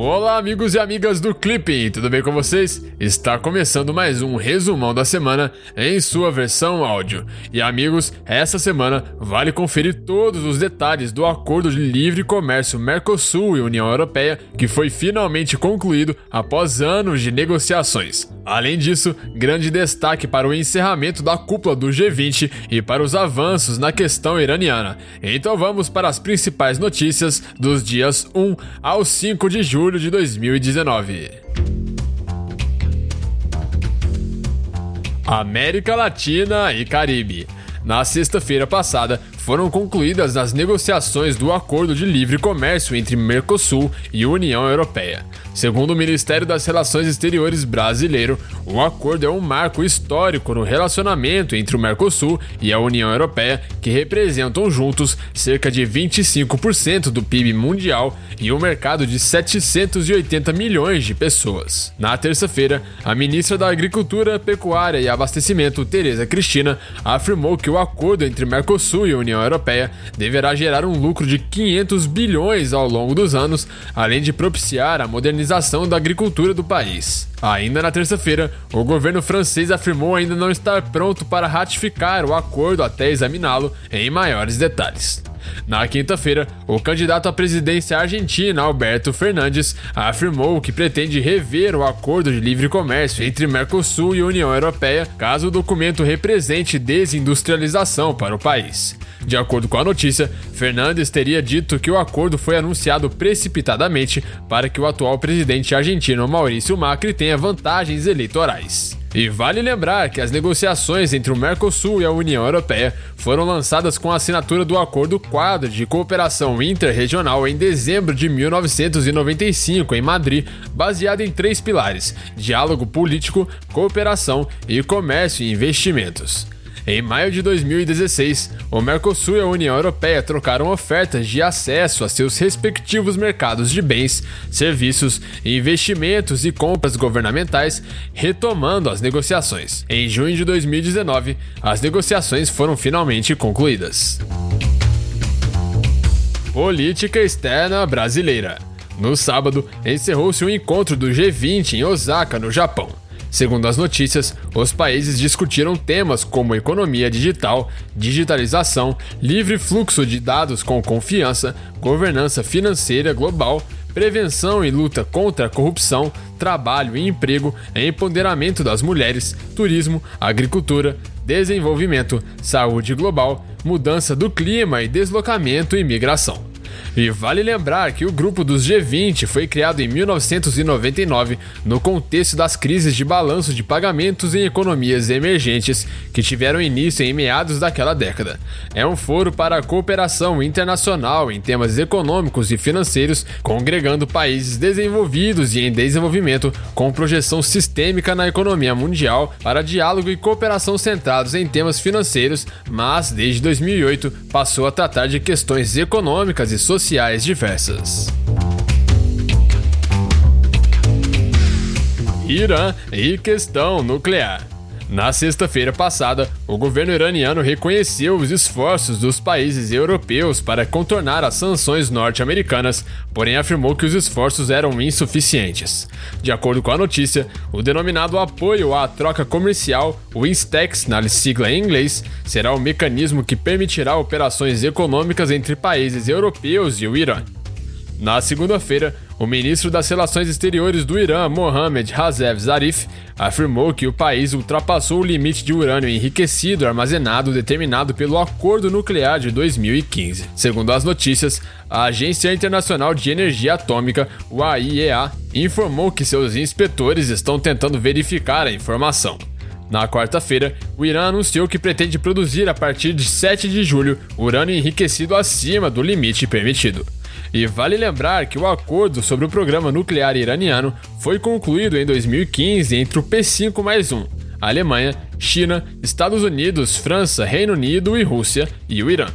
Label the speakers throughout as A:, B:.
A: Olá, amigos e amigas do Clipping, tudo bem com vocês? Está começando mais um resumão da semana em sua versão áudio. E amigos, essa semana vale conferir todos os detalhes do acordo de livre comércio Mercosul e União Europeia, que foi finalmente concluído após anos de negociações. Além disso, grande destaque para o encerramento da cúpula do G20 e para os avanços na questão iraniana. Então vamos para as principais notícias dos dias 1 ao 5 de julho de 2019. América Latina e Caribe. Na sexta-feira passada, foram concluídas as negociações do Acordo de Livre Comércio entre Mercosul e União Europeia. Segundo o Ministério das Relações Exteriores brasileiro, o acordo é um marco histórico no relacionamento entre o Mercosul e a União Europeia, que representam juntos cerca de 25% do PIB mundial e um mercado de 780 milhões de pessoas. Na terça-feira, a ministra da Agricultura, Pecuária e Abastecimento, Tereza Cristina, afirmou que o acordo entre Mercosul e União Europeia deverá gerar um lucro de 500 bilhões ao longo dos anos, além de propiciar a modernização da agricultura do país. Ainda na terça-feira, o governo francês afirmou ainda não estar pronto para ratificar o acordo até examiná-lo em maiores detalhes. Na quinta-feira, o candidato à presidência argentina, Alberto Fernandes, afirmou que pretende rever o acordo de livre comércio entre Mercosul e União Europeia caso o documento represente desindustrialização para o país. De acordo com a notícia, Fernandes teria dito que o acordo foi anunciado precipitadamente para que o atual presidente argentino Maurício Macri tenha vantagens eleitorais. E vale lembrar que as negociações entre o Mercosul e a União Europeia foram lançadas com a assinatura do Acordo Quadro de Cooperação Interregional em dezembro de 1995 em Madrid, baseado em três pilares: diálogo político, cooperação e comércio e investimentos. Em maio de 2016, o Mercosul e a União Europeia trocaram ofertas de acesso a seus respectivos mercados de bens, serviços, investimentos e compras governamentais, retomando as negociações. Em junho de 2019, as negociações foram finalmente concluídas. Política externa brasileira. No sábado, encerrou-se o um encontro do G20 em Osaka, no Japão. Segundo as notícias, os países discutiram temas como economia digital, digitalização, livre fluxo de dados com confiança, governança financeira global, prevenção e luta contra a corrupção, trabalho e emprego, empoderamento das mulheres, turismo, agricultura, desenvolvimento, saúde global, mudança do clima e deslocamento e migração. E vale lembrar que o grupo dos G20 foi criado em 1999 no contexto das crises de balanço de pagamentos em economias emergentes que tiveram início em meados daquela década. É um foro para a cooperação internacional em temas econômicos e financeiros, congregando países desenvolvidos e em desenvolvimento com projeção sistêmica na economia mundial para diálogo e cooperação centrados em temas financeiros, mas desde 2008 passou a tratar de questões econômicas e sociais diversas. Irã e questão nuclear. Na sexta-feira passada, o governo iraniano reconheceu os esforços dos países europeus para contornar as sanções norte-americanas, porém afirmou que os esforços eram insuficientes. De acordo com a notícia, o denominado apoio à troca comercial, o INSTEX, na sigla em inglês, será o mecanismo que permitirá operações econômicas entre países europeus e o Irã. Na segunda-feira, o ministro das Relações Exteriores do Irã, Mohammad Hazev Zarif, afirmou que o país ultrapassou o limite de urânio enriquecido armazenado determinado pelo Acordo Nuclear de 2015. Segundo as notícias, a Agência Internacional de Energia Atômica, o AIEA, informou que seus inspetores estão tentando verificar a informação. Na quarta-feira, o Irã anunciou que pretende produzir a partir de 7 de julho urânio enriquecido acima do limite permitido. E vale lembrar que o acordo sobre o programa nuclear iraniano foi concluído em 2015 entre o P5 mais 1, Alemanha, China, Estados Unidos, França, Reino Unido e Rússia, e o Irã.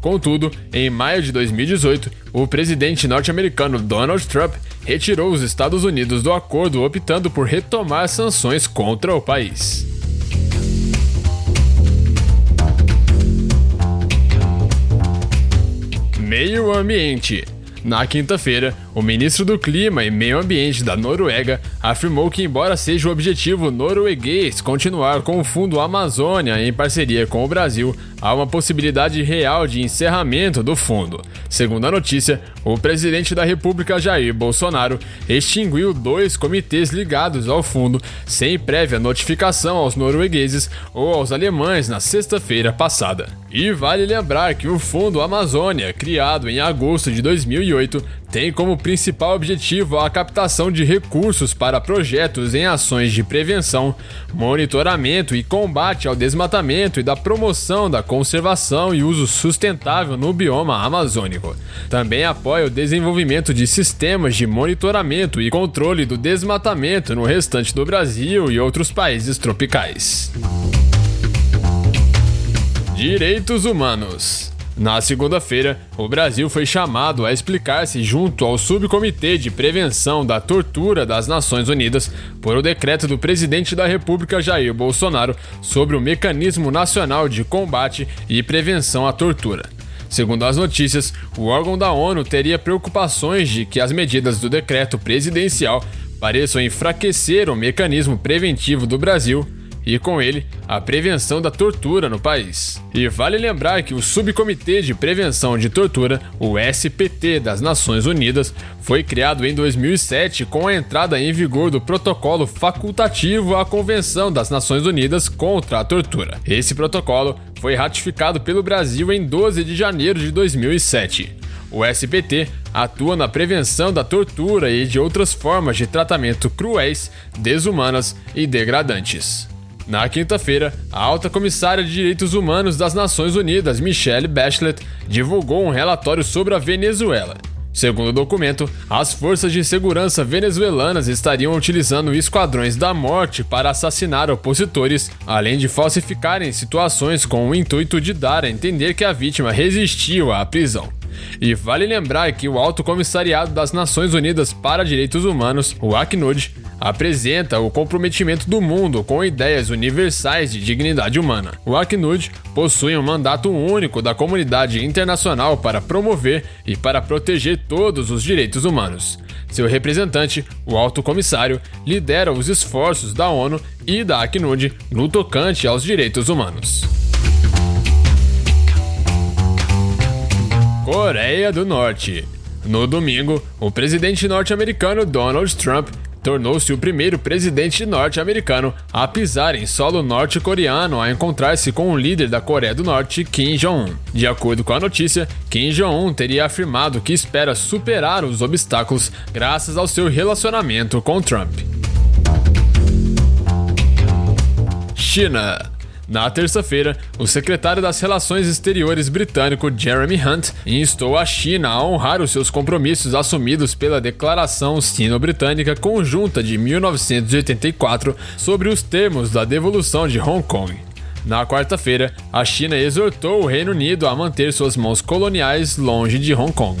A: Contudo, em maio de 2018, o presidente norte-americano Donald Trump retirou os Estados Unidos do acordo, optando por retomar sanções contra o país. Meio Ambiente. Na quinta-feira, o ministro do Clima e Meio Ambiente da Noruega afirmou que, embora seja o objetivo norueguês continuar com o Fundo Amazônia em parceria com o Brasil, há uma possibilidade real de encerramento do fundo. Segundo a notícia, o presidente da República Jair Bolsonaro extinguiu dois comitês ligados ao fundo sem prévia notificação aos noruegueses ou aos alemães na sexta-feira passada. E vale lembrar que o Fundo Amazônia, criado em agosto de 2008, tem como principal objetivo a captação de recursos para projetos em ações de prevenção, monitoramento e combate ao desmatamento e da promoção da conservação e uso sustentável no bioma amazônico. Também apoia o desenvolvimento de sistemas de monitoramento e controle do desmatamento no restante do Brasil e outros países tropicais. Direitos Humanos na segunda-feira, o Brasil foi chamado a explicar-se junto ao Subcomitê de Prevenção da Tortura das Nações Unidas por o decreto do presidente da República Jair Bolsonaro sobre o Mecanismo Nacional de Combate e Prevenção à Tortura. Segundo as notícias, o órgão da ONU teria preocupações de que as medidas do decreto presidencial pareçam enfraquecer o mecanismo preventivo do Brasil e, com ele, a prevenção da tortura no país. E vale lembrar que o Subcomitê de Prevenção de Tortura, o SPT das Nações Unidas, foi criado em 2007 com a entrada em vigor do protocolo facultativo à Convenção das Nações Unidas contra a Tortura. Esse protocolo foi ratificado pelo Brasil em 12 de janeiro de 2007. O SPT atua na prevenção da tortura e de outras formas de tratamento cruéis, desumanas e degradantes. Na quinta-feira, a alta comissária de direitos humanos das Nações Unidas, Michelle Bachelet, divulgou um relatório sobre a Venezuela. Segundo o documento, as forças de segurança venezuelanas estariam utilizando esquadrões da morte para assassinar opositores, além de falsificarem situações com o intuito de dar a entender que a vítima resistiu à prisão. E vale lembrar que o Alto Comissariado das Nações Unidas para Direitos Humanos, o ACNUD, apresenta o comprometimento do mundo com ideias universais de dignidade humana. O Acnud possui um mandato único da comunidade internacional para promover e para proteger todos os direitos humanos. Seu representante, o Alto Comissário, lidera os esforços da ONU e da Acnud no tocante aos direitos humanos. Coreia do Norte. No domingo, o presidente norte-americano Donald Trump tornou-se o primeiro presidente norte-americano a pisar em solo norte-coreano a encontrar-se com o líder da Coreia do Norte, Kim Jong-un. De acordo com a notícia, Kim Jong-un teria afirmado que espera superar os obstáculos graças ao seu relacionamento com Trump. China na terça-feira, o secretário das Relações Exteriores britânico Jeremy Hunt instou a China a honrar os seus compromissos assumidos pela Declaração Sino-Britânica Conjunta de 1984 sobre os termos da devolução de Hong Kong. Na quarta-feira, a China exortou o Reino Unido a manter suas mãos coloniais longe de Hong Kong.